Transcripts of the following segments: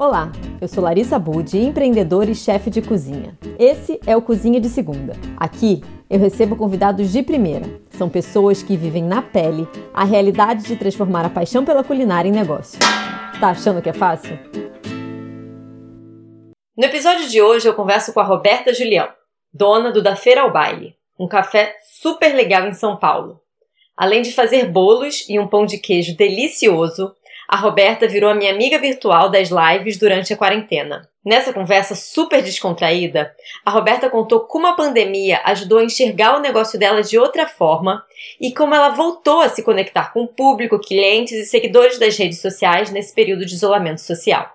Olá, eu sou Larissa Budi, empreendedora e chefe de cozinha. Esse é o Cozinha de Segunda. Aqui eu recebo convidados de primeira. São pessoas que vivem na pele a realidade de transformar a paixão pela culinária em negócio. Tá achando que é fácil? No episódio de hoje eu converso com a Roberta Julião, dona do Da Feira ao Baile, um café super legal em São Paulo. Além de fazer bolos e um pão de queijo delicioso, a Roberta virou a minha amiga virtual das lives durante a quarentena. Nessa conversa super descontraída, a Roberta contou como a pandemia ajudou a enxergar o negócio dela de outra forma e como ela voltou a se conectar com o público, clientes e seguidores das redes sociais nesse período de isolamento social.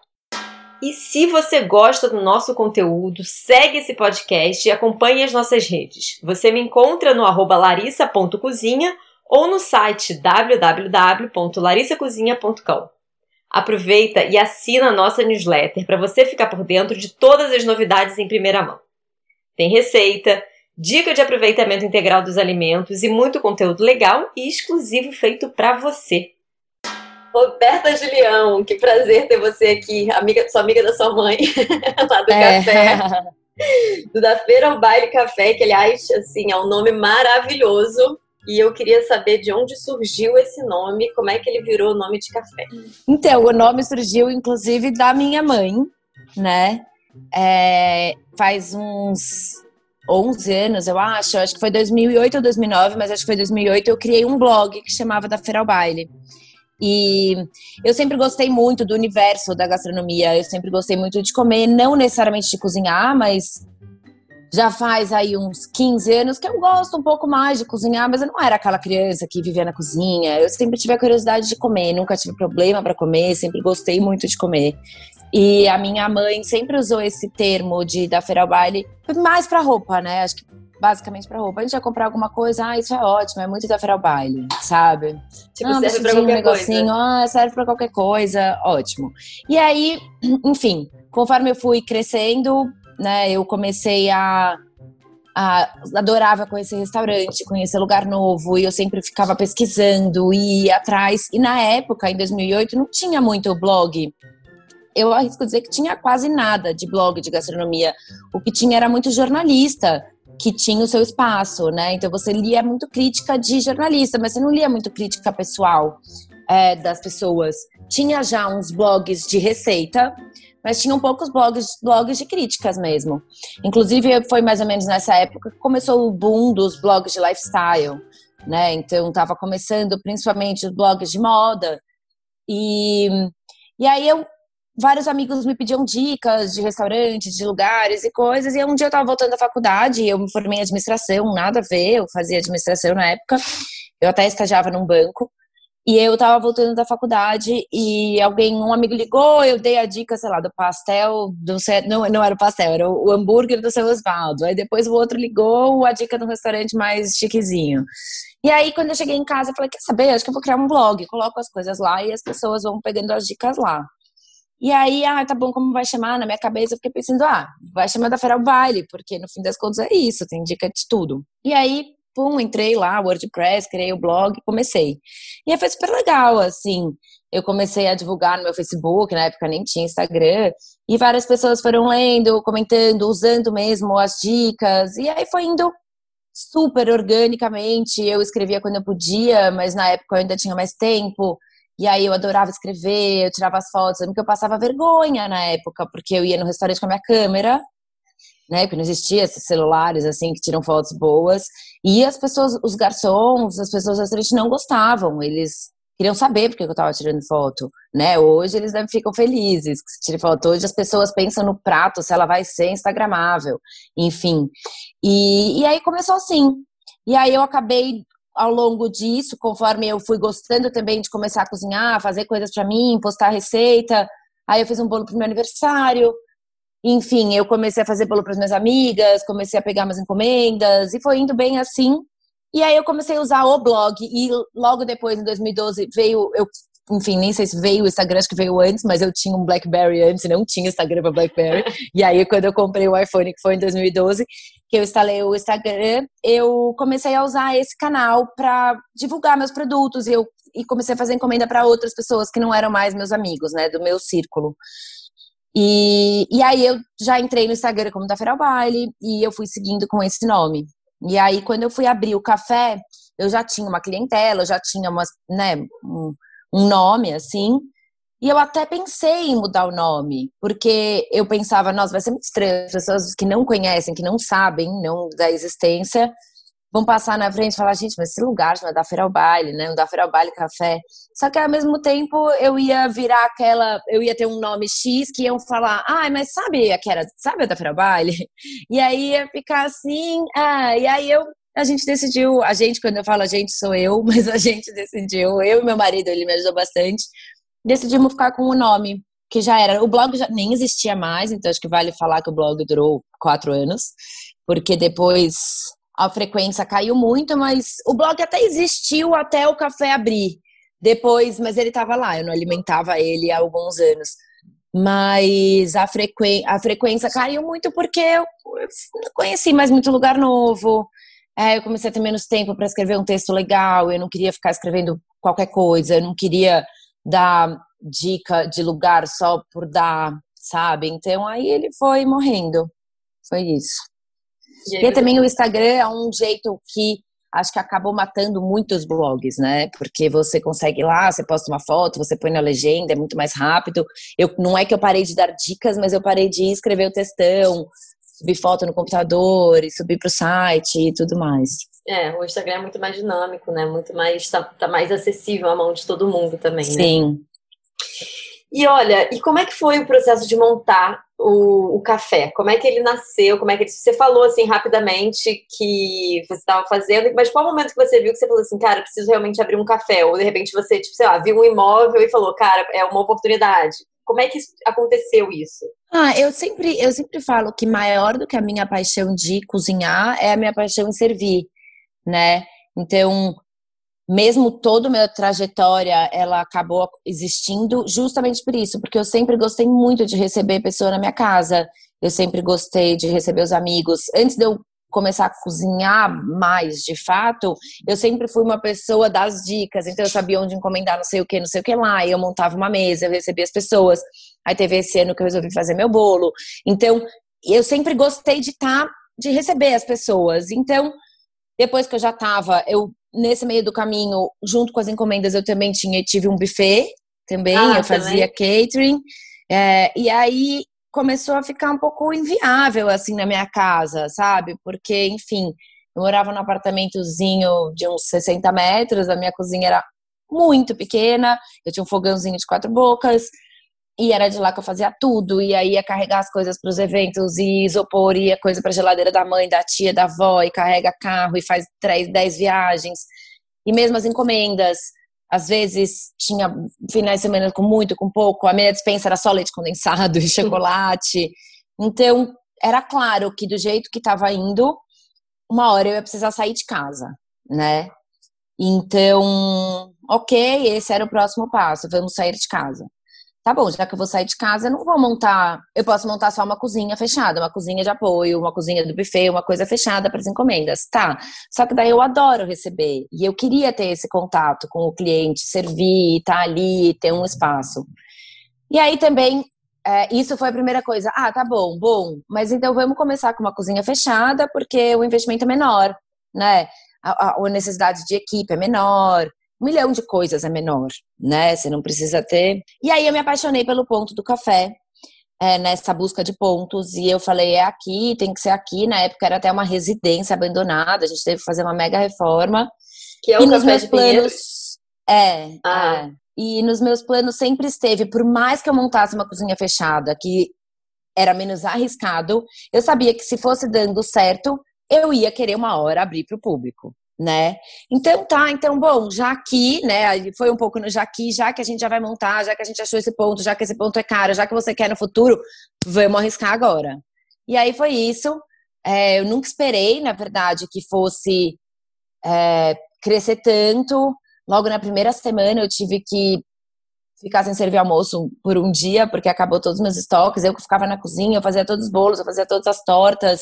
E se você gosta do nosso conteúdo, segue esse podcast e acompanhe as nossas redes. Você me encontra no arroba larissa.cozinha ou no site www.larissacozinha.com. Aproveita e assina a nossa newsletter para você ficar por dentro de todas as novidades em primeira mão. Tem receita, dica de aproveitamento integral dos alimentos e muito conteúdo legal e exclusivo feito para você. Roberta Julião, que prazer ter você aqui, amiga, sua amiga da sua mãe, lá do é. café. Do da Feira ao Baile Café, que aliás, assim, é um nome maravilhoso. E eu queria saber de onde surgiu esse nome, como é que ele virou o nome de café. Então, o nome surgiu, inclusive, da minha mãe, né? É, faz uns 11 anos, eu acho. Acho que foi 2008 ou 2009, mas acho que foi 2008. Eu criei um blog que chamava Da Feira ao Baile. E eu sempre gostei muito do universo da gastronomia. Eu sempre gostei muito de comer, não necessariamente de cozinhar, mas já faz aí uns 15 anos que eu gosto um pouco mais de cozinhar, mas eu não era aquela criança que vivia na cozinha. Eu sempre tive a curiosidade de comer, nunca tive problema para comer, sempre gostei muito de comer. E a minha mãe sempre usou esse termo de da feira ao baile mais para roupa, né? Acho que basicamente para roupa. A gente vai comprar alguma coisa, ah, isso é ótimo, é muito da feira ao baile, sabe? Tipo, ah, serve pra qualquer um negocinho, coisa. ah, serve para qualquer coisa, ótimo. E aí, enfim, conforme eu fui crescendo, né? Eu comecei a, a adorava conhecer restaurante, conhecer lugar novo, e eu sempre ficava pesquisando e ia atrás. E na época, em 2008, não tinha muito blog. Eu arrisco dizer que tinha quase nada de blog de gastronomia. O que tinha era muito jornalista que tinha o seu espaço, né? Então você lia muito crítica de jornalista, mas você não lia muito crítica pessoal é, das pessoas. Tinha já uns blogs de receita, mas tinham poucos blogs, blogs de críticas mesmo. Inclusive, foi mais ou menos nessa época que começou o boom dos blogs de lifestyle, né? Então, estava começando principalmente os blogs de moda. E, e aí, eu, vários amigos me pediam dicas de restaurantes, de lugares e coisas. E um dia eu estava voltando da faculdade, eu me formei em administração, nada a ver, eu fazia administração na época. Eu até estagiava num banco. E eu tava voltando da faculdade e alguém, um amigo ligou, eu dei a dica, sei lá, do pastel, do, não, não era o pastel, era o, hambúrguer do seu Osvaldo. Aí depois o outro ligou, a dica do restaurante mais chiquezinho. E aí, quando eu cheguei em casa, eu falei, quer saber, acho que eu vou criar um blog, coloco as coisas lá e as pessoas vão pegando as dicas lá. E aí, ah, tá bom, como vai chamar? Na minha cabeça eu fiquei pensando, ah, vai chamar da Feira Baile, porque no fim das contas é isso, tem dica de tudo. E aí, pum, entrei lá, WordPress, criei o blog, comecei. E aí foi super legal, assim. Eu comecei a divulgar no meu Facebook, na época nem tinha Instagram, e várias pessoas foram lendo, comentando, usando mesmo as dicas, e aí foi indo super organicamente. Eu escrevia quando eu podia, mas na época eu ainda tinha mais tempo. E aí eu adorava escrever, eu tirava as fotos, porque eu passava vergonha na época, porque eu ia no restaurante com a minha câmera, né? Porque não existia esses celulares assim que tiram fotos boas. E as pessoas, os garçons, as pessoas do restaurante não gostavam. Eles queriam saber porque eu estava tirando foto, né? Hoje eles ficam felizes que se tire foto. Hoje as pessoas pensam no prato se ela vai ser instagramável, enfim. E, e aí começou assim. E aí eu acabei ao longo disso, conforme eu fui gostando também de começar a cozinhar, fazer coisas para mim, postar receita. Aí eu fiz um bolo pro meu aniversário, enfim, eu comecei a fazer bolo para as minhas amigas, comecei a pegar umas encomendas e foi indo bem assim. E aí eu comecei a usar o blog e logo depois, em 2012, veio, eu, enfim, nem sei se veio o Instagram, acho que veio antes, mas eu tinha um BlackBerry antes, não tinha Instagram para BlackBerry. e aí quando eu comprei o iPhone, que foi em 2012, que eu instalei o Instagram, eu comecei a usar esse canal para divulgar meus produtos e eu e comecei a fazer encomenda para outras pessoas que não eram mais meus amigos, né, do meu círculo. E, e aí eu já entrei no Instagram como da Feral Baile e eu fui seguindo com esse nome. E aí, quando eu fui abrir o café, eu já tinha uma clientela, eu já tinha uma, né, um, um nome assim. E eu até pensei em mudar o nome, porque eu pensava, nossa, vai ser muito estranho, as pessoas que não conhecem, que não sabem não da existência, vão passar na frente e falar, gente, mas esse lugar chama da Feira ao Baile, né? O da Feira ao Baile Café. Só que ao mesmo tempo eu ia virar aquela, eu ia ter um nome X que iam falar, ah, mas sabe que era, sabe a da Feira ao Baile? E aí ia ficar assim, ah, e aí eu a gente decidiu, a gente, quando eu falo a gente, sou eu, mas a gente decidiu, eu e meu marido, ele me ajudou bastante, decidimos ficar com o nome, que já era, o blog já nem existia mais, então acho que vale falar que o blog durou quatro anos, porque depois a frequência caiu muito, mas o blog até existiu até o café abrir, depois, mas ele estava lá, eu não alimentava ele há alguns anos. Mas a, frequ... a frequência caiu muito porque eu não conheci mais muito lugar novo, é, eu comecei a ter menos tempo para escrever um texto legal, eu não queria ficar escrevendo qualquer coisa, eu não queria dar dica de lugar só por dar, sabe? Então aí ele foi morrendo. Foi isso. E, também o Instagram é um jeito que acho que acabou matando muitos blogs, né? Porque você consegue lá, você posta uma foto, você põe na legenda, é muito mais rápido. Eu não é que eu parei de dar dicas, mas eu parei de escrever o textão, subir foto no computador e subir para o site e tudo mais. É, o Instagram é muito mais dinâmico, né? Muito mais, tá, tá mais acessível à mão de todo mundo também, né? Sim. E olha, e como é que foi o processo de montar o, o, café? Como é que ele nasceu? Como é que ele, você falou assim rapidamente que você estava fazendo, mas qual o momento que você viu que você falou assim, cara, preciso realmente abrir um café? Ou de repente você, tipo, sei lá, viu um imóvel e falou, cara, é uma oportunidade. Como é que aconteceu isso? Ah, eu sempre, eu sempre falo que maior do que a minha paixão de cozinhar é a minha paixão em servir, né? Então, mesmo toda a minha trajetória, ela acabou existindo justamente por isso, porque eu sempre gostei muito de receber pessoa na minha casa, eu sempre gostei de receber os amigos. Antes de eu começar a cozinhar mais de fato, eu sempre fui uma pessoa das dicas, então eu sabia onde encomendar não sei o que, não sei o que lá, e eu montava uma mesa, eu recebia as pessoas. Aí teve esse ano que eu resolvi fazer meu bolo. Então, eu sempre gostei de estar, tá, de receber as pessoas. Então, depois que eu já estava, eu nesse meio do caminho, junto com as encomendas, eu também tinha tive um buffet também, ah, eu fazia também? catering. É, e aí começou a ficar um pouco inviável, assim, na minha casa, sabe? Porque, enfim, eu morava num apartamentozinho de uns 60 metros, a minha cozinha era muito pequena, eu tinha um fogãozinho de quatro bocas, e era de lá que eu fazia tudo, e aí ia carregar as coisas para os eventos, e isopor, ia coisa para geladeira da mãe, da tia, da avó, e carrega carro, e faz três, dez viagens. E mesmo as encomendas, às vezes tinha finais de semana com muito, com pouco. A minha dispensa era só leite condensado e chocolate. Então, era claro que do jeito que estava indo, uma hora eu ia precisar sair de casa, né? Então, ok, esse era o próximo passo, vamos sair de casa tá bom, já que eu vou sair de casa, eu não vou montar. Eu posso montar só uma cozinha fechada, uma cozinha de apoio, uma cozinha do buffet, uma coisa fechada para as encomendas. Tá. Só que daí eu adoro receber. E eu queria ter esse contato com o cliente, servir, estar tá ali, ter um espaço. E aí também. É, isso foi a primeira coisa. Ah, tá bom, bom. Mas então vamos começar com uma cozinha fechada, porque o investimento é menor, né? a, a necessidade de equipe é menor, um milhão de coisas é menor, né? Você não precisa ter. E aí eu me apaixonei pelo ponto do café, é, nessa busca de pontos, e eu falei, é aqui, tem que ser aqui. Na época era até uma residência abandonada, a gente teve que fazer uma mega reforma. Que é o e nos meus planos. É, ah. é. E nos meus planos sempre esteve, por mais que eu montasse uma cozinha fechada, que era menos arriscado, eu sabia que se fosse dando certo, eu ia querer uma hora abrir para o público né? Então tá, então bom, já aqui, né? Foi um pouco no já aqui, já que a gente já vai montar, já que a gente achou esse ponto, já que esse ponto é caro, já que você quer no futuro, vamos arriscar agora. E aí foi isso. É, eu nunca esperei, na verdade, que fosse é, crescer tanto. Logo na primeira semana eu tive que ficar sem servir almoço por um dia, porque acabou todos os meus estoques. Eu que ficava na cozinha, eu fazia todos os bolos, eu fazia todas as tortas.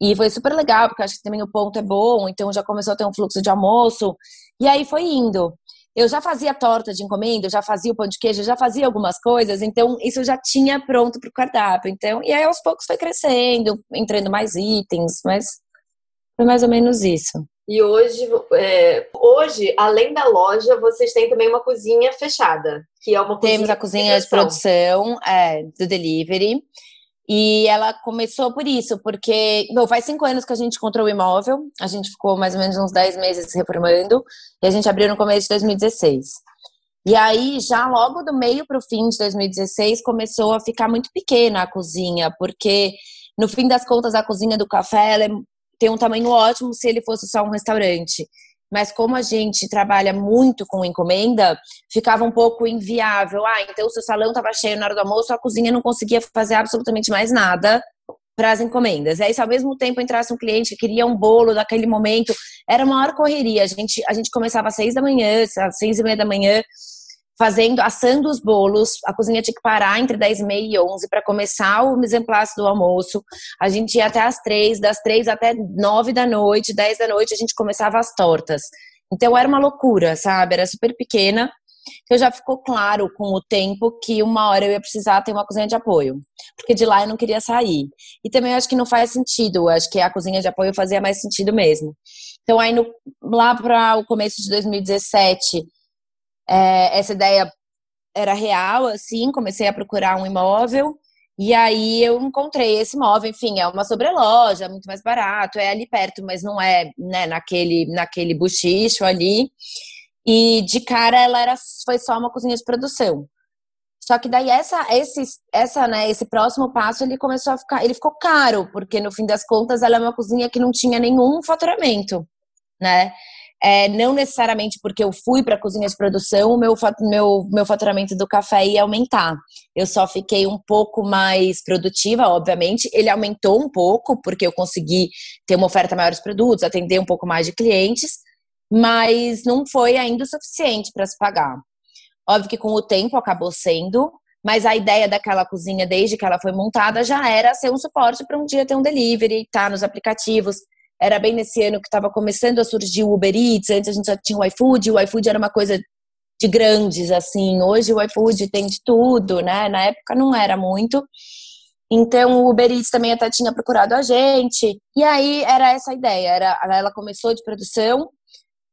E foi super legal, porque acho que também o ponto é bom, então já começou a ter um fluxo de almoço. E aí foi indo. eu já fazia torta de encomenda, eu já fazia o pão de queijo, eu já fazia algumas coisas, então isso eu já tinha pronto para o cardápio. Então, e aí aos poucos foi crescendo, entrando mais itens, mas foi mais ou menos isso. E hoje, é, hoje, além da loja, vocês têm também uma cozinha fechada, que é uma Temos a cozinha de produção, é, do delivery. E ela começou por isso, porque bom, faz cinco anos que a gente encontrou o imóvel, a gente ficou mais ou menos uns dez meses reformando, e a gente abriu no começo de 2016. E aí, já logo do meio para o fim de 2016, começou a ficar muito pequena a cozinha, porque no fim das contas, a cozinha do café é, tem um tamanho ótimo se ele fosse só um restaurante mas como a gente trabalha muito com encomenda, ficava um pouco inviável. Ah, então o seu salão estava cheio na hora do almoço, a cozinha não conseguia fazer absolutamente mais nada para as encomendas. Aí, se ao mesmo tempo entrasse um cliente que queria um bolo naquele momento, era uma maior correria. A gente, a gente começava às seis da manhã, às seis e meia da manhã, fazendo, assando os bolos. A cozinha tinha que parar entre 10 e meia e 11 para começar o mise do almoço. A gente ia até as três, das três até nove da noite, 10 da noite a gente começava as tortas. Então era uma loucura, sabe? Era super pequena. Então já ficou claro com o tempo que uma hora eu ia precisar ter uma cozinha de apoio, porque de lá eu não queria sair. E também acho que não faz sentido, acho que a cozinha de apoio fazia mais sentido mesmo. Então aí no, lá para o começo de 2017 é, essa ideia era real, assim, comecei a procurar um imóvel. E aí eu encontrei esse imóvel, enfim, é uma sobreloja, muito mais barato, é ali perto, mas não é, né, naquele, naquele buchicho ali. E de cara ela era, foi só uma cozinha de produção. Só que daí essa, esse, essa, né, esse próximo passo ele começou a ficar, ele ficou caro, porque no fim das contas ela é uma cozinha que não tinha nenhum faturamento, né? É, não necessariamente porque eu fui para a cozinha de produção, o meu, meu, meu faturamento do café ia aumentar. Eu só fiquei um pouco mais produtiva, obviamente. Ele aumentou um pouco, porque eu consegui ter uma oferta maior de produtos, atender um pouco mais de clientes, mas não foi ainda o suficiente para se pagar. Óbvio que com o tempo acabou sendo, mas a ideia daquela cozinha, desde que ela foi montada, já era ser um suporte para um dia ter um delivery, estar tá nos aplicativos, era bem nesse ano que estava começando a surgir o Uber Eats, antes a gente já tinha o iFood, o iFood era uma coisa de grandes, assim. Hoje o iFood tem de tudo, né? Na época não era muito. Então o Uber Eats também até tinha procurado a gente. E aí era essa a ideia, era ela começou de produção,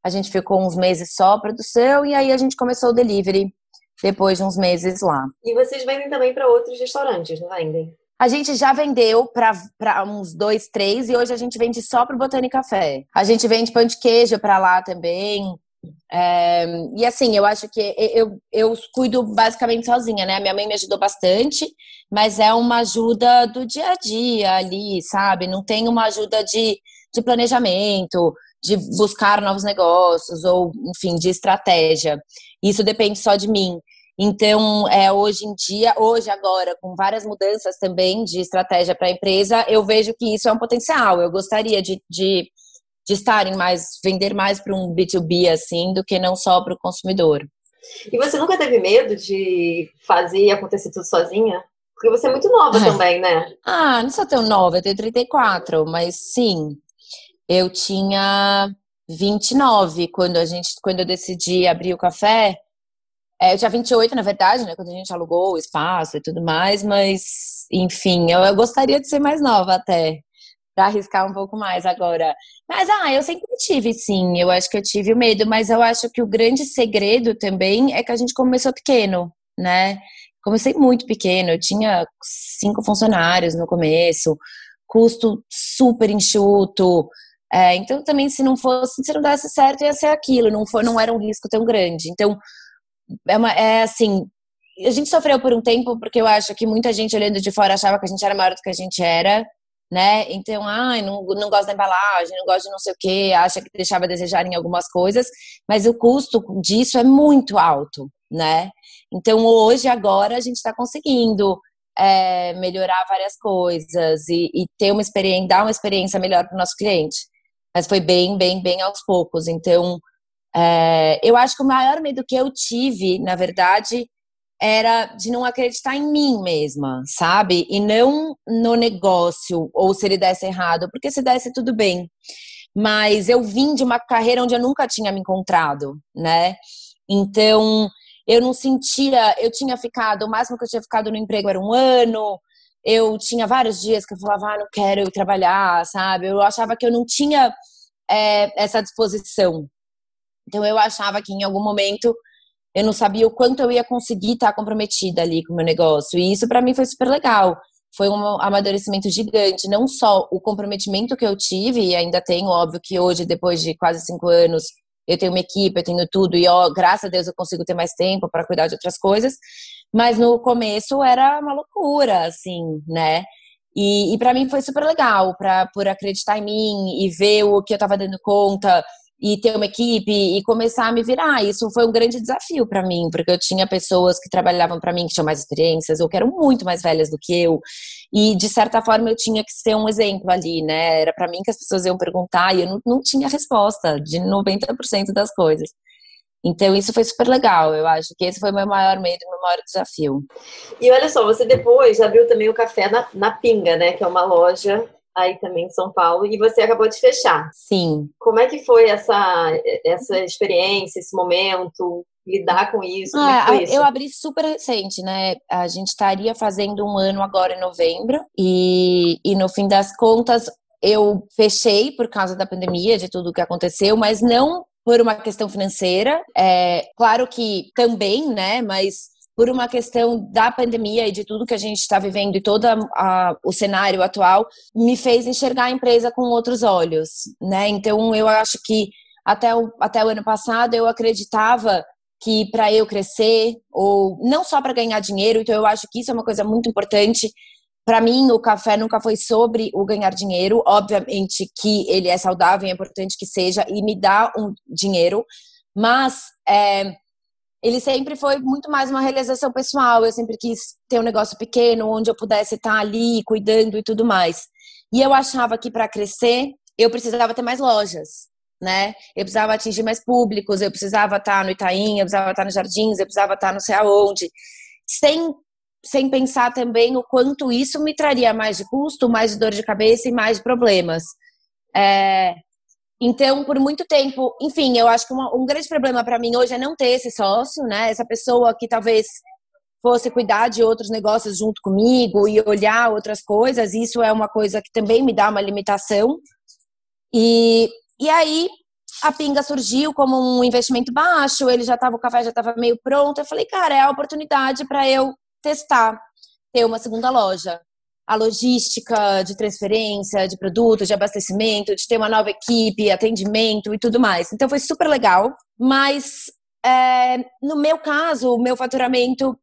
a gente ficou uns meses só produção e aí a gente começou o delivery depois de uns meses lá. E vocês vendem também para outros restaurantes, não vendem? A gente já vendeu para uns dois, três, e hoje a gente vende só para o Botânica Café. A gente vende pão de queijo para lá também. É, e assim, eu acho que eu, eu cuido basicamente sozinha, né? Minha mãe me ajudou bastante, mas é uma ajuda do dia a dia ali, sabe? Não tem uma ajuda de, de planejamento, de buscar novos negócios, ou, enfim, de estratégia. Isso depende só de mim. Então, é, hoje em dia, hoje agora, com várias mudanças também de estratégia para a empresa, eu vejo que isso é um potencial. Eu gostaria de, de, de estar em mais, vender mais para um B2B assim, do que não só para o consumidor. E você nunca teve medo de fazer acontecer tudo sozinha? Porque você é muito nova é. também, né? Ah, não sou tão nova, eu tenho 34, mas sim, eu tinha 29 quando a gente, quando eu decidi abrir o café. É, eu tinha 28, na verdade, né? Quando a gente alugou o espaço e tudo mais, mas, enfim, eu, eu gostaria de ser mais nova até, para arriscar um pouco mais agora. Mas, ah, eu sempre tive, sim, eu acho que eu tive o medo, mas eu acho que o grande segredo também é que a gente começou pequeno, né? Comecei muito pequeno, eu tinha cinco funcionários no começo, custo super enxuto. É, então, também, se não fosse, se não desse certo, ia ser aquilo, não, foi, não era um risco tão grande. Então, é, uma, é assim, a gente sofreu por um tempo porque eu acho que muita gente olhando de fora achava que a gente era maior do que a gente era, né? Então, ai, não, não gosta da embalagem, não gosta de não sei o quê, acha que deixava a desejar em algumas coisas, mas o custo disso é muito alto, né? Então, hoje, agora, a gente está conseguindo é, melhorar várias coisas e, e, ter uma experiência, dar uma experiência melhor para o nosso cliente. Mas foi bem, bem, bem aos poucos. Então, é, eu acho que o maior medo que eu tive, na verdade, era de não acreditar em mim mesma, sabe? E não no negócio, ou se ele desse errado, porque se desse tudo bem. Mas eu vim de uma carreira onde eu nunca tinha me encontrado, né? Então, eu não sentia, eu tinha ficado, o máximo que eu tinha ficado no emprego era um ano, eu tinha vários dias que eu falava, ah, não quero trabalhar, sabe? Eu achava que eu não tinha é, essa disposição. Então eu achava que em algum momento eu não sabia o quanto eu ia conseguir estar comprometida ali com o meu negócio. E isso para mim foi super legal. Foi um amadurecimento gigante. Não só o comprometimento que eu tive, e ainda tenho, óbvio que hoje, depois de quase cinco anos, eu tenho uma equipe, eu tenho tudo, e ó, graças a Deus eu consigo ter mais tempo para cuidar de outras coisas. Mas no começo era uma loucura, assim, né? E, e para mim foi super legal, pra, por acreditar em mim e ver o que eu estava dando conta e ter uma equipe e começar a me virar. Isso foi um grande desafio para mim, porque eu tinha pessoas que trabalhavam para mim que tinham mais experiências ou que eram muito mais velhas do que eu. E de certa forma eu tinha que ser um exemplo ali, né? Era para mim que as pessoas iam perguntar e eu não, não tinha resposta de 90% das coisas. Então, isso foi super legal. Eu acho que esse foi meu maior medo, meu maior desafio. E olha só, você depois abriu também o café na, na Pinga, né? Que é uma loja aí também em São Paulo, e você acabou de fechar. Sim. Como é que foi essa, essa experiência, esse momento? Lidar com isso? Ah, é isso? Eu abri super recente, né? A gente estaria fazendo um ano agora em novembro, e, e no fim das contas, eu fechei por causa da pandemia, de tudo que aconteceu, mas não por uma questão financeira. É, claro que também, né? Mas por uma questão da pandemia e de tudo que a gente está vivendo e todo a, o cenário atual, me fez enxergar a empresa com outros olhos, né? Então, eu acho que até o, até o ano passado eu acreditava que para eu crescer, ou não só para ganhar dinheiro, então eu acho que isso é uma coisa muito importante. Para mim, o café nunca foi sobre o ganhar dinheiro. Obviamente que ele é saudável, é importante que seja, e me dá um dinheiro, mas é, ele sempre foi muito mais uma realização pessoal. Eu sempre quis ter um negócio pequeno, onde eu pudesse estar ali cuidando e tudo mais. E eu achava que para crescer, eu precisava ter mais lojas, né? Eu precisava atingir mais públicos, eu precisava estar no Itaim, eu precisava estar nos Jardins, eu precisava estar não sei aonde. Sem, sem pensar também o quanto isso me traria mais de custo, mais de dor de cabeça e mais de problemas. É, então, por muito tempo, enfim, eu acho que uma, um grande problema para mim hoje é não ter esse sócio, né? Essa pessoa que talvez fosse cuidar de outros negócios junto comigo e olhar outras coisas. Isso é uma coisa que também me dá uma limitação. E, e aí a Pinga surgiu como um investimento baixo, ele já estava o café já estava meio pronto. Eu falei, cara, é a oportunidade para eu testar ter uma segunda loja a logística de transferência de produtos, de abastecimento, de ter uma nova equipe, atendimento e tudo mais. Então foi super legal, mas é, no meu caso, o meu faturamento,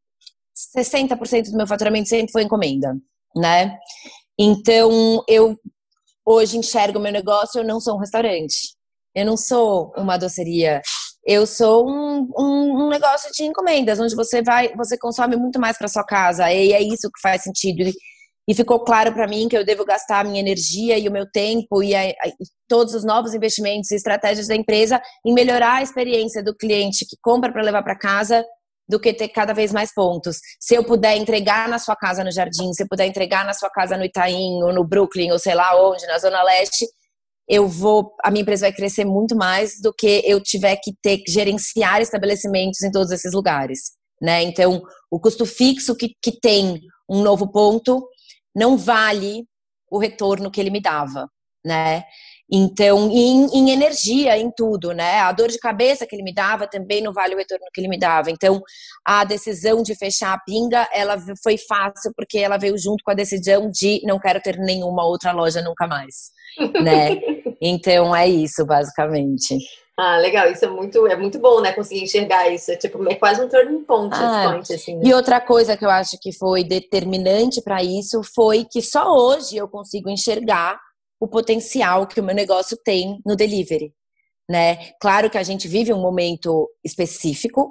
60% do meu faturamento sempre foi encomenda, né? Então eu hoje enxergo meu negócio, eu não sou um restaurante, eu não sou uma doceria, eu sou um, um, um, negócio de encomendas, onde você vai, você consome muito mais para sua casa, e é isso que faz sentido. E ficou claro para mim que eu devo gastar a minha energia e o meu tempo e, a, a, e, todos os novos investimentos e estratégias da empresa em melhorar a experiência do cliente que compra para levar para casa do que ter cada vez mais pontos. Se eu puder entregar na sua casa no Jardim, se eu puder entregar na sua casa no Itaim ou no Brooklyn ou sei lá onde, na Zona Leste, eu vou, a minha empresa vai crescer muito mais do que eu tiver que ter que gerenciar estabelecimentos em todos esses lugares, né? Então, o custo fixo que, que tem um novo ponto não vale o retorno que ele me dava, né? Então, em, em, energia, em tudo, né? A dor de cabeça que ele me dava também não vale o retorno que ele me dava. Então, a decisão de fechar a pinga, ela foi fácil porque ela veio junto com a decisão de não quero ter nenhuma outra loja nunca mais, né? Então, é isso, basicamente. Ah, legal. Isso é muito, é muito bom, né? Conseguir enxergar isso. É tipo, é quase um turning point, ah, point assim. Né? E outra coisa que eu acho que foi determinante para isso foi que só hoje eu consigo enxergar o potencial que o meu negócio tem no delivery, né? Claro que a gente vive um momento específico,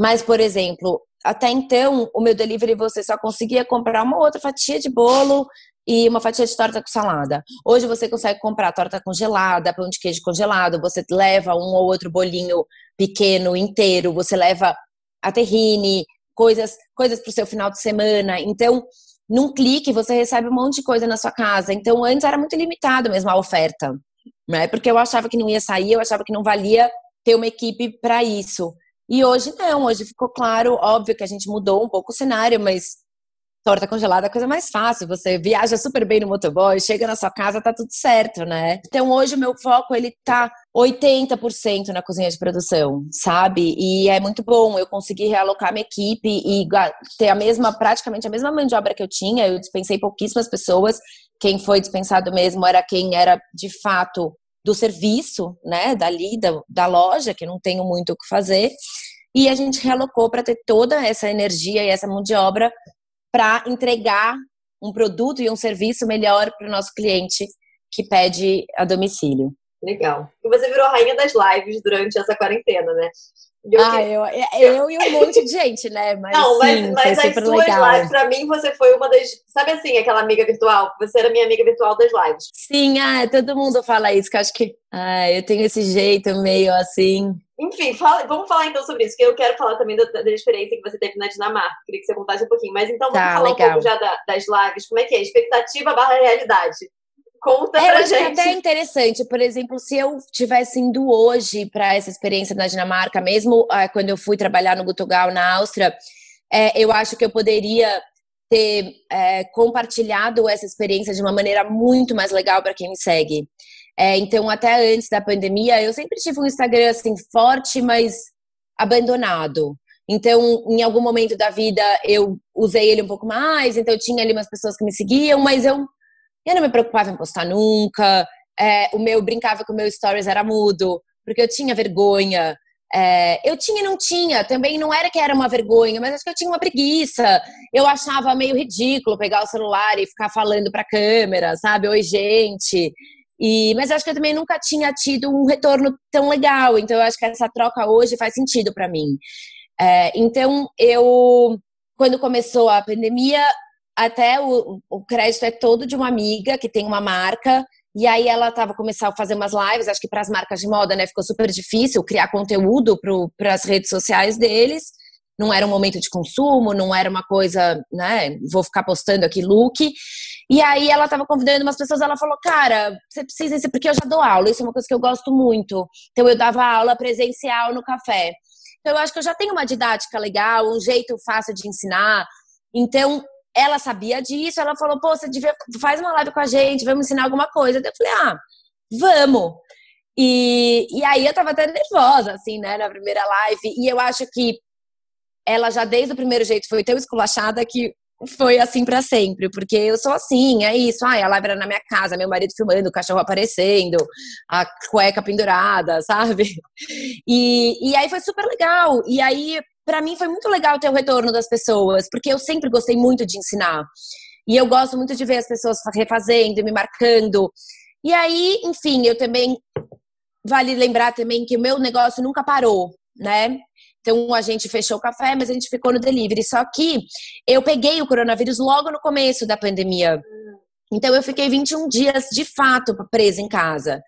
mas por exemplo, até então o meu delivery você só conseguia comprar uma outra fatia de bolo e uma fatia de torta com salada. Hoje você consegue comprar torta congelada, pão de queijo congelado, você leva um ou outro bolinho pequeno inteiro, você leva a terrine, coisas, coisas para o seu final de semana. Então, num clique você recebe um monte de coisa na sua casa. Então, antes era muito limitado mesmo a oferta, né? Porque eu achava que não ia sair, eu achava que não valia ter uma equipe para isso. E hoje não, hoje ficou claro, óbvio que a gente mudou um pouco o cenário, mas torta congelada é a coisa mais fácil. Você viaja super bem no motoboy, chega na sua casa, tá tudo certo, né? Então hoje o meu foco ele tá 80% na cozinha de produção, sabe? E é muito bom. Eu consegui realocar minha equipe e ter a mesma, praticamente a mesma mão de obra que eu tinha. Eu dispensei pouquíssimas pessoas. Quem foi dispensado mesmo era quem era de fato do serviço, né? Dali, da, da loja, que não tenho muito o que fazer. E a gente realocou para ter toda essa energia e essa mão de obra para entregar um produto e um serviço melhor para o nosso cliente que pede a domicílio. Legal. E você virou a rainha das lives durante essa quarentena, né? Eu ah, que... eu, eu e um monte de gente, né? Mas, Não, mas, sim, mas as suas legal. lives, pra mim, você foi uma das. Sabe assim, aquela amiga virtual? Você era minha amiga virtual das lives. Sim, ah, todo mundo fala isso, que eu acho que. Ah, eu tenho esse jeito meio assim. Enfim, fala, vamos falar então sobre isso, que eu quero falar também da, da, experiência que você teve na Dinamarca. Queria que você contasse um pouquinho. Mas então, vamos tá, falar legal. um pouco já da, das lives. Como é que é? Expectativa barra realidade. Conta é, pra gente. É até interessante, por exemplo, se eu tivesse indo hoje para essa experiência na Dinamarca, mesmo ah, quando eu fui trabalhar no Gutugal na Áustria, é, eu acho que eu poderia ter é, compartilhado essa experiência de uma maneira muito mais legal para quem me segue. É, então, até antes da pandemia, eu sempre tive um Instagram assim forte, mas abandonado. Então, em algum momento da vida, eu usei ele um pouco mais, então eu tinha ali umas pessoas que me seguiam, mas eu, eu não me preocupava em postar nunca. É, o meu brincava que o meu stories era mudo, porque eu tinha vergonha. É, eu tinha e não tinha, também não era que era uma vergonha, mas acho que eu tinha uma preguiça. Eu achava meio ridículo pegar o celular e ficar falando pra câmera, sabe? Oi, gente. E, mas acho que eu também nunca tinha tido um retorno tão legal, então eu acho que essa troca hoje faz sentido para mim. É, então eu, quando começou a pandemia, até o, o crédito é todo de uma amiga que tem uma marca e aí ela estava começando a fazer umas lives, acho que para as marcas de moda, né, ficou super difícil criar conteúdo para as redes sociais deles. Não era um momento de consumo, não era uma coisa, né, vou ficar postando aqui look. E aí ela estava convidando umas pessoas, ela falou, cara, você precisa, porque eu já dou aula, isso é uma coisa que eu gosto muito. Então eu dava aula presencial no café. Então eu acho que eu já tenho uma didática legal, um jeito fácil de ensinar. Então ela sabia disso, ela falou, pô, você devia, faz uma live com a gente, vamos ensinar alguma coisa. Eu falei, ah, vamos. E, e aí eu tava até nervosa, assim, né, na primeira live. E eu acho que ela já desde o primeiro jeito foi tão esculachada que foi assim para sempre, porque eu sou assim, é isso. Ai, a live era na minha casa, meu marido filmando, o cachorro aparecendo, a cueca pendurada, sabe? E, e aí foi super legal. E aí, para mim, foi muito legal ter o retorno das pessoas, porque eu sempre gostei muito de ensinar. E eu gosto muito de ver as pessoas refazendo, me marcando. E aí, enfim, eu também. Vale lembrar também que o meu negócio nunca parou, né? Então a gente fechou o café, mas a gente ficou no delivery. Só que eu peguei o coronavírus logo no começo da pandemia. Então eu fiquei 21 dias de fato presa em casa.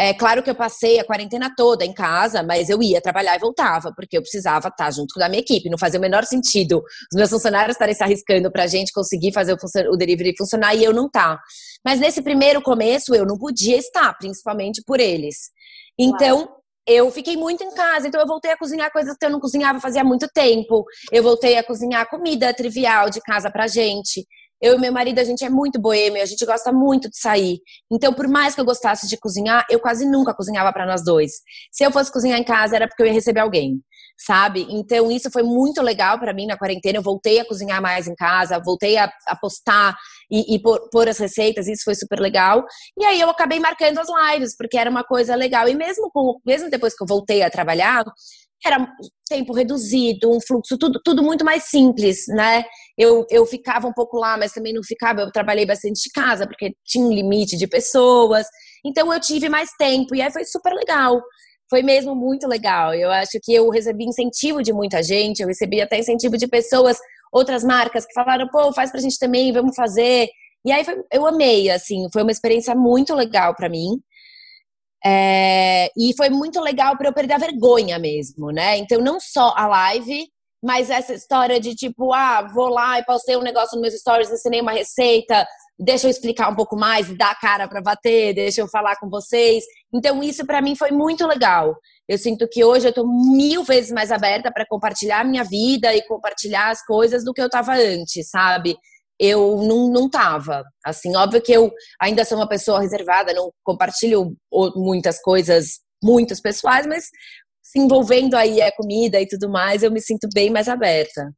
É claro que eu passei a quarentena toda em casa, mas eu ia trabalhar e voltava, porque eu precisava estar junto com a minha equipe. Não fazia o menor sentido os meus funcionários estarem se arriscando para a gente conseguir fazer o, delivery funcionar e eu não tá. Mas nesse primeiro começo eu não podia estar, principalmente por eles. Então, eu fiquei muito em casa, então eu voltei a cozinhar coisas que eu não cozinhava fazia muito tempo. Eu voltei a cozinhar comida trivial de casa pra gente. Eu e meu marido, a gente é muito boêmio, a gente gosta muito de sair. Então, por mais que eu gostasse de cozinhar, eu quase nunca cozinhava para nós dois. Se eu fosse cozinhar em casa, era porque eu ia receber alguém, sabe? Então, isso foi muito legal para mim na quarentena. Eu voltei a cozinhar mais em casa, voltei a, a postar e, e pôr, as receitas, isso foi super legal. E aí eu acabei marcando as lives, porque era uma coisa legal. E mesmo, mesmo depois que eu voltei a trabalhar, era tempo reduzido, um fluxo, tudo, tudo muito mais simples, né? Eu, eu ficava um pouco lá, mas também não ficava, eu trabalhei bastante de casa, porque tinha um limite de pessoas, então eu tive mais tempo, e aí foi super legal. Foi mesmo muito legal. Eu acho que eu recebi incentivo de muita gente, eu recebi até incentivo de pessoas, outras marcas que falaram, pô, faz pra gente também, vamos fazer. E aí foi, eu amei, assim, foi uma experiência muito legal para mim. É, e foi muito legal para eu perder a vergonha mesmo, né? Então, não só a live, mas essa história de tipo, ah, vou lá e postei um negócio nos meus stories, ensinei uma receita, deixa eu explicar um pouco mais, dar cara para bater, deixa eu falar com vocês. Então isso para mim foi muito legal. Eu sinto que hoje eu tô mil vezes mais aberta para compartilhar minha vida e compartilhar as coisas do que eu tava antes, sabe? Eu não, não tava. Assim, óbvio que eu ainda sou uma pessoa reservada, não compartilho muitas coisas, muitas pessoais, mas se envolvendo aí a comida e tudo mais, eu me sinto bem mais aberta.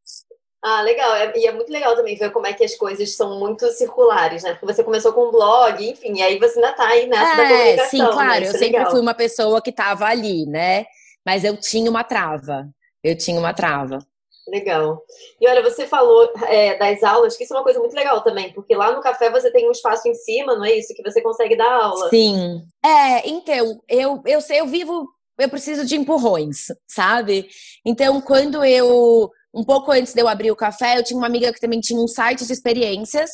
Ah, legal. É, e é muito legal também ver como é que as coisas são muito circulares, né? Porque você começou com um blog, enfim, e aí você ainda tá aí nessa é, da comunicação. Sim, claro. Né? Eu é sempre legal. fui uma pessoa que tava ali, né? Mas eu tinha uma trava. Eu tinha uma trava. Legal. E olha, você falou é, das aulas, que isso é uma coisa muito legal também, porque lá no café você tem um espaço em cima, não é isso? Que você consegue dar aula. Sim. É, então, eu, eu sei, eu vivo, eu preciso de empurrões, sabe? Então, quando eu um pouco antes de eu abrir o café, eu tinha uma amiga que também tinha um site de experiências.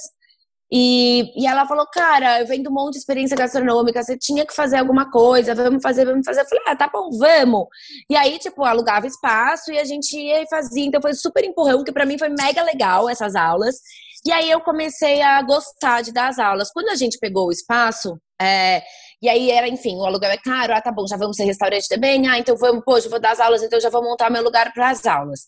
E, e ela falou, cara, eu vendo um monte de experiência gastronômica, você tinha que fazer alguma coisa, vamos fazer, vamos fazer. Eu falei, ah, tá bom, vamos. E aí, tipo, alugava espaço e a gente ia e fazia. Então foi super empurrão, que para mim foi mega legal essas aulas. E aí eu comecei a gostar de dar as aulas. Quando a gente pegou o espaço, é, e aí era, enfim, o aluguel é caro, ah, tá bom, já vamos ser restaurante também, ah, então vamos, poxa, vou dar as aulas, então já vou montar meu lugar para as aulas.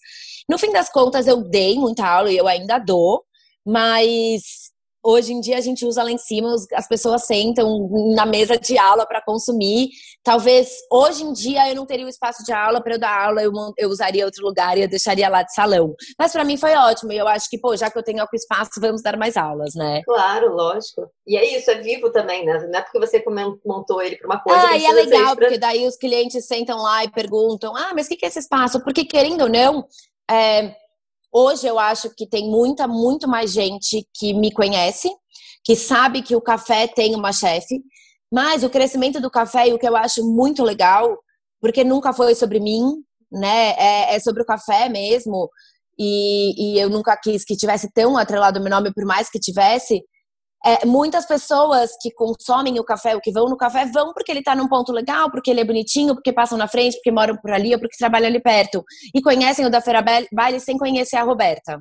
No fim das contas, eu dei muita aula e eu ainda dou, mas Hoje em dia a gente usa lá em cima, as pessoas sentam na mesa de aula para consumir. Talvez hoje em dia eu não teria o espaço de aula para eu dar aula, eu, eu usaria outro lugar e eu deixaria lá de salão. Mas para mim foi ótimo e eu acho que, pô, já que eu tenho algum espaço, vamos dar mais aulas, né? Claro, lógico. E é isso, é vivo também, né? Não é porque você montou ele para uma coisa. Ah, e é legal, pra... porque daí os clientes sentam lá e perguntam: ah, mas o que é esse espaço? Porque querendo ou não. É, Hoje eu acho que tem muita, muito mais gente que me conhece, que sabe que o café tem uma chefe, mas o crescimento do café e o que eu acho muito legal, porque nunca foi sobre mim, né? É, é sobre o café mesmo. E, e, eu nunca quis que tivesse tão atrelado o meu nome, por mais que tivesse, é, muitas pessoas que consomem o café, ou que vão no café, vão porque ele está num ponto legal, porque ele é bonitinho, porque passam na frente, porque moram por ali, ou porque trabalham ali perto. E conhecem o da Feira Baile sem conhecer a Roberta.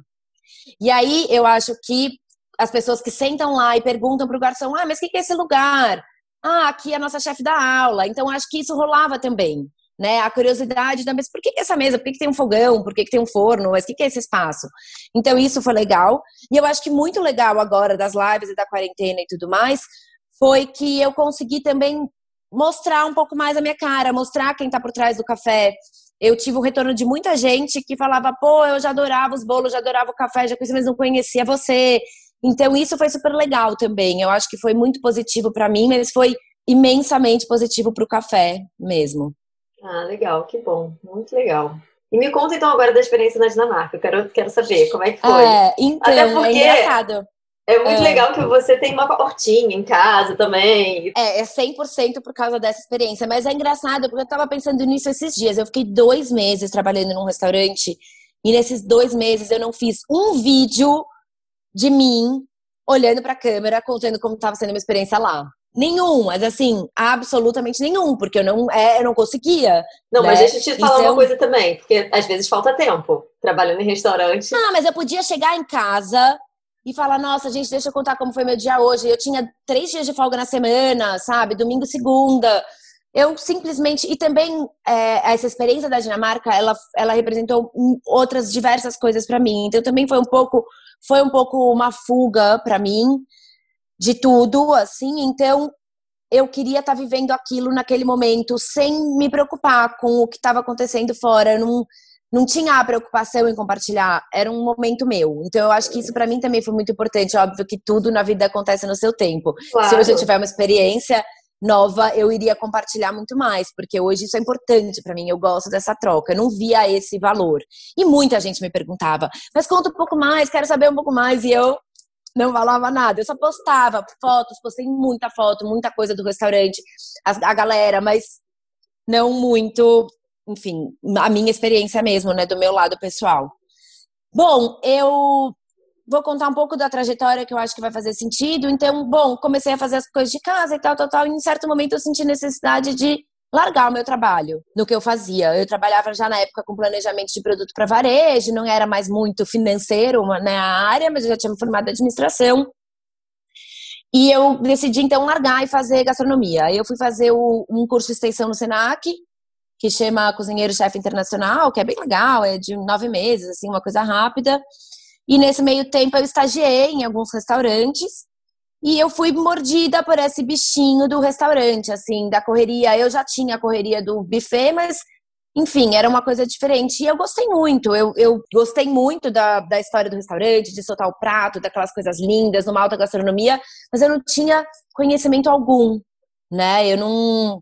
E aí eu acho que as pessoas que sentam lá e perguntam para o garçom: ah, mas o que é esse lugar? Ah, aqui é a nossa chefe da aula. Então acho que isso rolava também né? A curiosidade da mesa, por que, que essa mesa? Por que, que, tem um fogão? Por que, que tem um forno? Mas o que, que é esse espaço? Então, isso foi legal. E eu acho que muito legal agora das lives e da quarentena e tudo mais, foi que eu consegui também mostrar um pouco mais a minha cara, mostrar quem tá por trás do café. Eu tive o retorno de muita gente que falava, pô, eu já adorava os bolos, já adorava o café, já conhecia, mas não conhecia você. Então, isso foi super legal também. Eu acho que foi muito positivo para mim, mas foi imensamente positivo para o café mesmo. Ah, legal, que bom, muito legal. E me conta então agora da experiência na Dinamarca. Eu quero, quero saber como é que foi. É, então, Até é porque é engraçado. É muito é. legal que você tem uma hortinha em casa também. É, é 100% por causa dessa experiência. Mas é engraçado, porque eu tava pensando nisso esses dias. Eu fiquei dois meses trabalhando num restaurante. E nesses dois meses eu não fiz um vídeo de mim olhando pra câmera, contando como tava sendo a minha experiência lá. Nenhum, mas assim, absolutamente nenhum, porque eu não, é, eu não conseguia. Não, né? mas deixa eu te falar uma coisa também, porque às vezes falta tempo trabalhando em restaurante. Ah, mas eu podia chegar em casa e falar, nossa, gente, deixa eu contar como foi meu dia hoje. Eu tinha três dias de folga na semana, sabe? Domingo, segunda. Eu simplesmente. E também, é, essa experiência da Dinamarca, ela, ela representou outras diversas coisas para mim. Então, também foi um pouco. Foi um pouco uma fuga para mim de tudo, assim. Então, eu queria estar tá vivendo aquilo naquele momento sem me preocupar com o que estava acontecendo fora. Eu não, não tinha a preocupação em compartilhar, era um momento meu. Então, eu acho que isso para mim também foi muito importante. Óbvio que tudo na vida acontece no seu tempo. Claro. Se hoje eu tiver uma experiência nova, eu iria compartilhar muito mais, porque hoje isso é importante para mim, eu gosto dessa troca, eu não via esse valor. E muita gente me perguntava, mas conta um pouco mais, quero saber um pouco mais, e eu não falava nada. Eu só postava fotos, postei muita foto, muita coisa do restaurante, a, a galera, mas não muito, enfim, a minha experiência mesmo, né, do meu lado pessoal. Bom, eu vou contar um pouco da trajetória que eu acho que vai fazer sentido. Então, bom, comecei a fazer as coisas de casa e tal, tal, tal. E em certo momento eu senti necessidade de largar o meu trabalho no que eu fazia. Eu trabalhava já na época com planejamento de produto para varejo, não era mais muito financeiro né, a área, mas eu já tinha me formado em administração. E eu decidi então largar e fazer gastronomia. Eu fui fazer o, um curso de extensão no Senac, que chama Cozinheiro-Chefe Internacional, que é bem legal, é de nove meses, assim, uma coisa rápida. E nesse meio tempo eu estagiei em alguns restaurantes e eu fui mordida por esse bichinho do restaurante, assim, da correria. Eu já tinha a correria do buffet, mas enfim, era uma coisa diferente. E eu gostei muito. Eu, eu gostei muito da, da história do restaurante, de soltar o prato, daquelas coisas lindas, numa alta gastronomia, mas eu não tinha conhecimento algum, né? Eu não.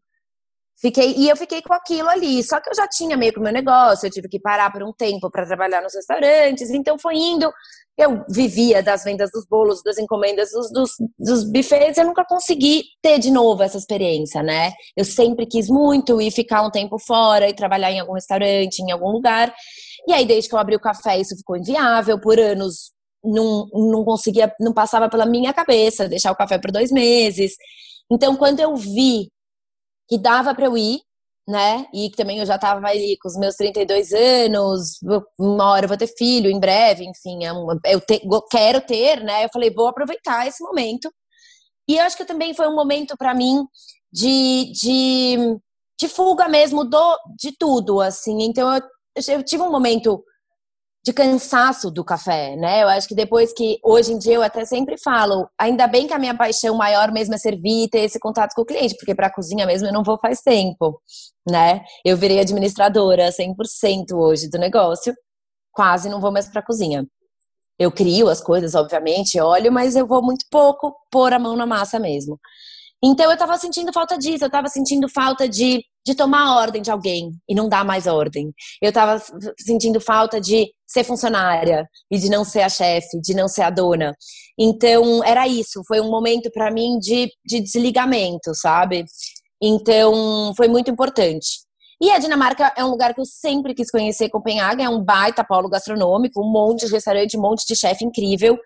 Fiquei, e eu fiquei com aquilo ali. Só que eu já tinha meio que o meu negócio, eu tive que parar por um tempo para trabalhar nos restaurantes, então foi indo. Eu vivia das vendas dos bolos, das encomendas dos, dos, dos buffets, eu nunca consegui ter de novo essa experiência, né? Eu sempre quis muito ir ficar um tempo fora e trabalhar em algum restaurante, em algum lugar. E aí, desde que eu abri o café, isso ficou inviável. Por anos, não, não conseguia, não passava pela minha cabeça deixar o café por dois meses. Então, quando eu vi que dava para eu ir, né? E que também eu já estava ali com os meus 32 anos, uma hora eu vou ter filho em breve, enfim, é eu te, quero ter, né? Eu falei, vou aproveitar esse momento. E eu acho que também foi um momento para mim de, de, de fuga mesmo do, de tudo, assim. Então eu, eu tive um momento de cansaço do café, né? Eu acho que depois que hoje em dia eu até sempre falo, ainda bem que a minha paixão maior mesmo é servir e ter esse contato com o cliente, porque para cozinha mesmo eu não vou faz tempo, né? Eu virei administradora 100% hoje do negócio, quase não vou mais para cozinha. Eu crio as coisas, obviamente, olho, mas eu vou muito pouco pôr a mão na massa mesmo. Então eu tava sentindo falta disso, eu tava sentindo falta de, de tomar a ordem de alguém e não dar mais ordem. Eu tava sentindo falta de ser funcionária e de não ser a chefe, de não ser a dona. Então era isso, foi um momento para mim de, de desligamento, sabe? Então foi muito importante. E a Dinamarca é um lugar que eu sempre quis conhecer. Copenhague é um baita polo gastronômico, um monte de restaurante, um monte de chefe incrível.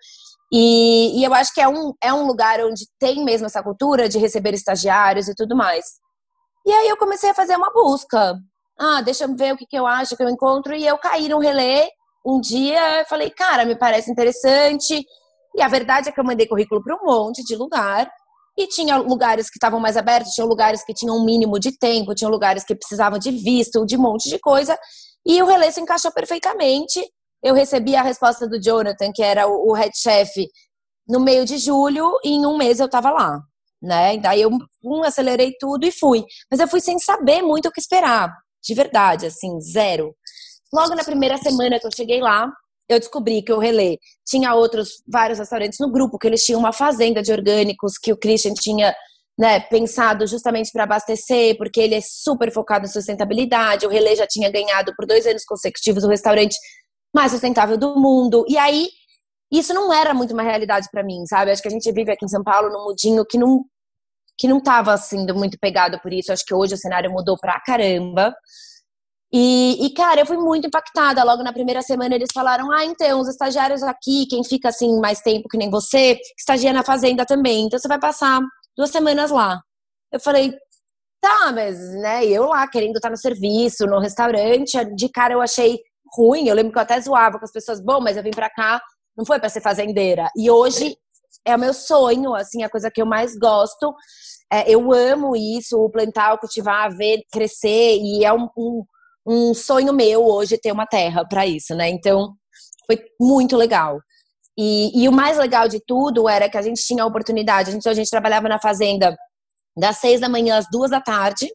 E, e, eu acho que é um, é um lugar onde tem mesmo essa cultura de receber estagiários e tudo mais. E aí eu comecei a fazer uma busca. Ah, deixa eu ver o que, que eu acho que eu encontro. E eu caí no relé um dia falei, cara, me parece interessante. E a verdade é que eu mandei currículo para um monte de lugar. E tinha lugares que estavam mais abertos, tinha lugares que tinham um mínimo de tempo, tinha lugares que precisavam de visto, de um monte de coisa. E o relé se encaixou perfeitamente eu recebi a resposta do Jonathan, que era o, head chef, no meio de julho, e em um mês eu estava lá, né? Daí eu um, acelerei tudo e fui. Mas eu fui sem saber muito o que esperar, de verdade, assim, zero. Logo na primeira semana que eu cheguei lá, eu descobri que o Relê tinha outros, vários restaurantes no grupo, que eles tinham uma fazenda de orgânicos que o Christian tinha né, pensado justamente para abastecer, porque ele é super focado em sustentabilidade. O Relê já tinha ganhado por dois anos consecutivos o restaurante mais sustentável do mundo. E aí, isso não era muito uma realidade para mim, sabe? Acho que a gente vive aqui em São Paulo num mudinho que não que não estava assim muito pegado por isso. Acho que hoje o cenário mudou pra caramba. E, e, cara, eu fui muito impactada. Logo na primeira semana eles falaram: ah, então, os estagiários aqui, quem fica assim mais tempo que nem você, estagia na fazenda também. Então você vai passar duas semanas lá. Eu falei, tá, mas, né, eu lá querendo estar no serviço, no restaurante, de cara eu achei ruim. Eu lembro que eu até zoava com as pessoas, bom, mas eu vim pra cá, não foi para ser fazendeira. E hoje é o meu sonho, assim, a coisa que eu mais gosto. É, eu amo isso, plantar, cultivar, ver crescer, e é um, um, um sonho meu hoje ter uma terra para isso, né? Então, foi muito legal. E, e, o mais legal de tudo era que a gente tinha a oportunidade, a gente, a gente trabalhava na fazenda das seis da manhã às duas da tarde,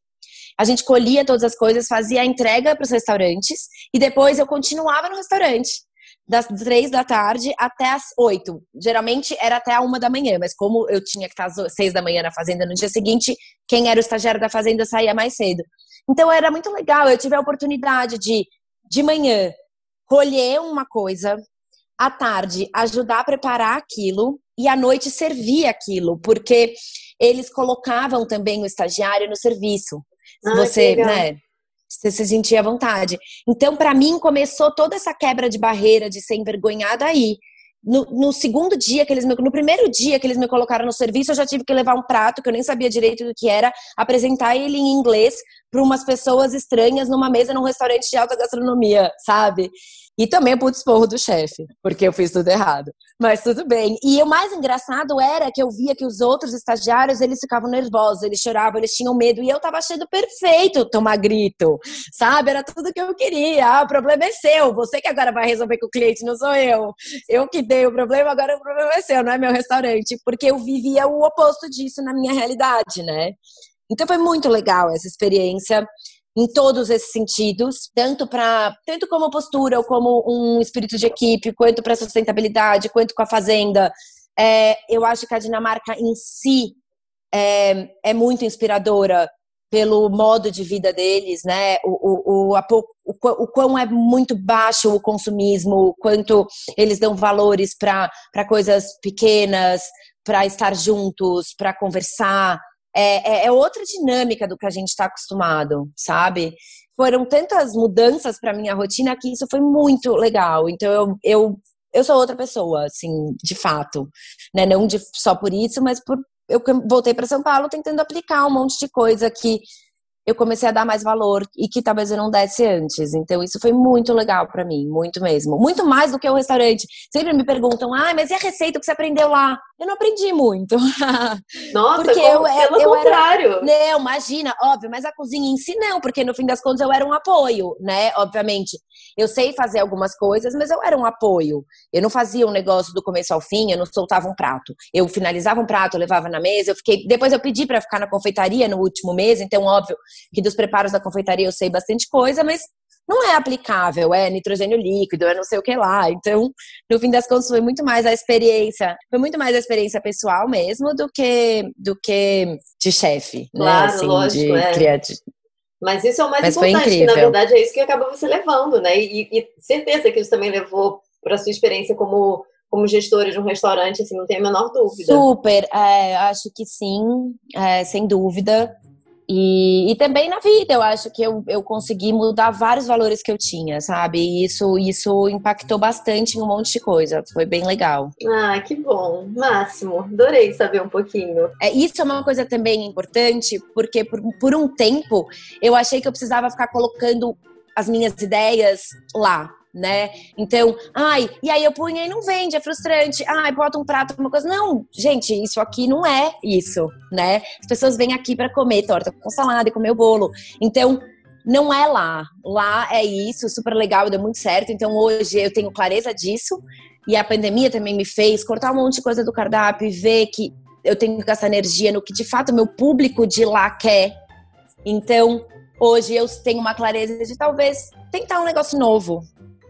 a gente colhia todas as coisas, fazia a entrega para os restaurantes e depois eu continuava no restaurante das três da tarde até as oito. Geralmente era até a uma da manhã, mas como eu tinha que estar às seis da manhã na fazenda no dia seguinte, quem era o estagiário da fazenda saía mais cedo. Então era muito legal. Eu tive a oportunidade de, de manhã, colher uma coisa, à tarde, ajudar a preparar aquilo e à noite servir aquilo, porque eles colocavam também o estagiário no serviço. Ah, você, né? Você se sentia à vontade. Então, para mim, começou toda essa quebra de barreira de ser envergonhada aí. no, no, segundo dia que eles me, no primeiro dia que eles me colocaram no serviço, eu já tive que levar um prato que eu nem sabia direito do que era, apresentar ele em inglês para umas pessoas estranhas numa mesa num restaurante de alta gastronomia, sabe? E também o puto esporro do chefe, porque eu fiz tudo errado. Mas tudo bem. E o mais engraçado era que eu via que os outros estagiários, eles ficavam nervosos, eles choravam, eles tinham medo. E eu tava achando perfeito tomar grito, sabe? Era tudo que eu queria. Ah, o problema é seu. Você que agora vai resolver com o cliente, não sou eu. Eu que dei o problema, agora o problema é seu, não é meu restaurante. Porque eu vivia o oposto disso na minha realidade, né? Então foi muito legal essa experiência em todos esses sentidos, tanto para tanto como postura, ou como um espírito de equipe, quanto para sustentabilidade, quanto com a fazenda. É, eu acho que a Dinamarca em si é, é muito inspiradora pelo modo de vida deles, né? O, o, o, a, o, o quão é muito baixo o consumismo, quanto eles dão valores para coisas pequenas, para estar juntos, para conversar é, é, é outra dinâmica do que a gente está acostumado, sabe? Foram tantas mudanças para minha rotina que isso foi muito legal. Então eu, eu, eu sou outra pessoa, assim, de fato, né? Não de, só por isso, mas por eu voltei para São Paulo tentando aplicar um monte de coisa que eu comecei a dar mais valor e que talvez eu não desse antes. Então isso foi muito legal para mim, muito mesmo. Muito mais do que o restaurante. Sempre me perguntam: "Ah, mas e a receita que você aprendeu lá?" Eu não aprendi muito. Nossa, porque eu, pelo eu contrário. Era, não, imagina, óbvio, mas a cozinha em si não, porque no fim das contas eu era um apoio, né? Obviamente. Eu sei fazer algumas coisas, mas eu era um apoio. Eu não fazia um negócio do começo ao fim, eu não soltava um prato. Eu finalizava um prato, eu levava na mesa, eu fiquei, depois eu pedi para ficar na confeitaria no último mês, então óbvio, que dos preparos da confeitaria eu sei bastante coisa, mas não é aplicável, é nitrogênio líquido, é não sei o que lá. Então, no fim das contas, foi muito mais a experiência, foi muito mais a experiência pessoal mesmo do que do que de chefe, né? claro, né? Assim, lógico, de é. Mas isso é o mais Mas importante, que na verdade é isso que acaba você levando, né? E, e certeza que isso também levou para sua experiência como como gestora de um restaurante, assim, não tem a menor dúvida. Super, é, acho que sim, é, sem dúvida. E, e também na vida, eu acho que eu, eu consegui mudar vários valores que eu tinha, sabe? E isso, isso impactou bastante em um monte de coisa. Foi bem legal. Ah, que bom. Máximo. Adorei saber um pouquinho. É, isso é uma coisa também importante, porque por, por um tempo eu achei que eu precisava ficar colocando as minhas ideias lá, né? Então, ai, e aí eu punha e não vende, é frustrante. Ai, bota um prato, uma coisa. Não, gente, isso aqui não é isso, né? As pessoas vêm aqui para comer torta com salada e comer o bolo. Então, não é lá. Lá é isso, super legal, deu muito certo. Então, hoje eu tenho clareza disso. E a pandemia também me fez cortar um monte de coisa do cardápio e ver que eu tenho que gastar energia no que de fato meu público de lá quer. Então, hoje eu tenho uma clareza de talvez tentar um negócio novo,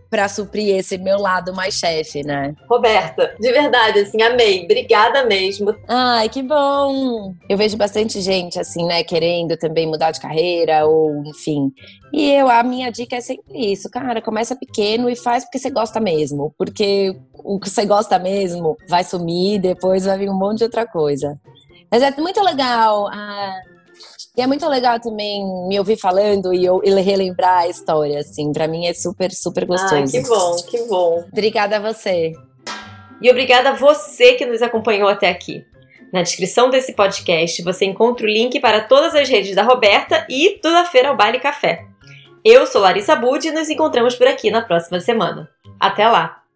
para suprir esse meu lado mais chefe, né? Roberta, de verdade, assim, amei. Obrigada mesmo. Ai, que bom! Eu vejo bastante gente, assim, né, querendo também mudar de carreira, ou enfim. E eu, a minha dica é sempre isso, cara, começa pequeno e faz porque você gosta mesmo. Porque o que você gosta mesmo vai sumir, depois vai vir um monte de outra coisa. Mas é muito legal. Ah, e é muito legal também me ouvir falando e, eu, relembrar a história, assim. Pra mim é super, super gostoso. Ah, que bom, que bom. Obrigada a você. E obrigada a você que nos acompanhou até aqui. Na descrição desse podcast você encontra o link para todas as redes da Roberta e do da Feira ao Baile Café. Eu sou Larissa Bud e nos encontramos por aqui na próxima semana. Até lá!